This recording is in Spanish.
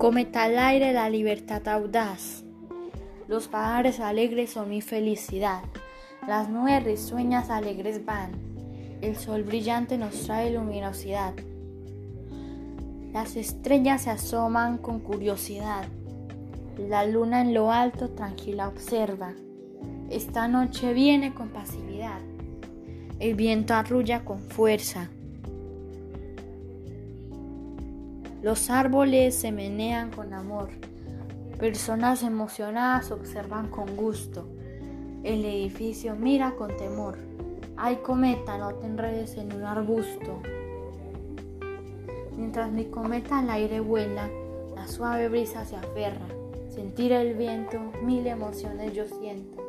Cometa al aire la libertad audaz. Los pájaros alegres son mi felicidad. Las nubes risueñas alegres van. El sol brillante nos trae luminosidad. Las estrellas se asoman con curiosidad. La luna en lo alto tranquila observa. Esta noche viene con pasividad. El viento arrulla con fuerza. Los árboles se menean con amor. Personas emocionadas observan con gusto. El edificio mira con temor. Ay cometa, no te enredes en un arbusto. Mientras mi cometa al aire vuela, la suave brisa se aferra. Sentir el viento, mil emociones yo siento.